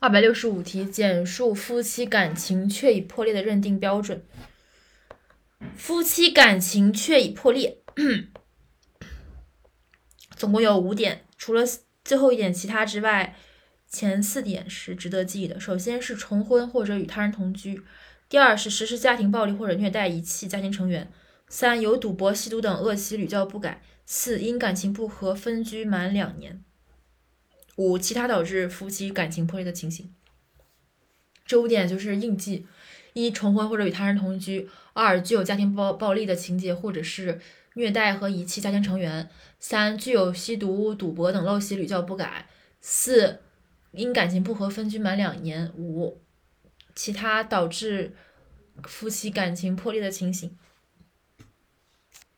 二百六十五题，简述夫妻感情确已破裂的认定标准。夫妻感情确已破裂，总共有五点，除了最后一点其他之外，前四点是值得记忆的。首先是重婚或者与他人同居，第二是实施家庭暴力或者虐待遗弃家庭成员，三有赌博、吸毒等恶习屡教不改，四因感情不和分居满两年。五、其他导致夫妻感情破裂的情形。这五点就是应记：一、重婚或者与他人同居；二、具有家庭暴暴力的情节或者是虐待和遗弃家庭成员；三、具有吸毒、赌博等陋习屡教不改；四、因感情不和分居满两年；五、其他导致夫妻感情破裂的情形。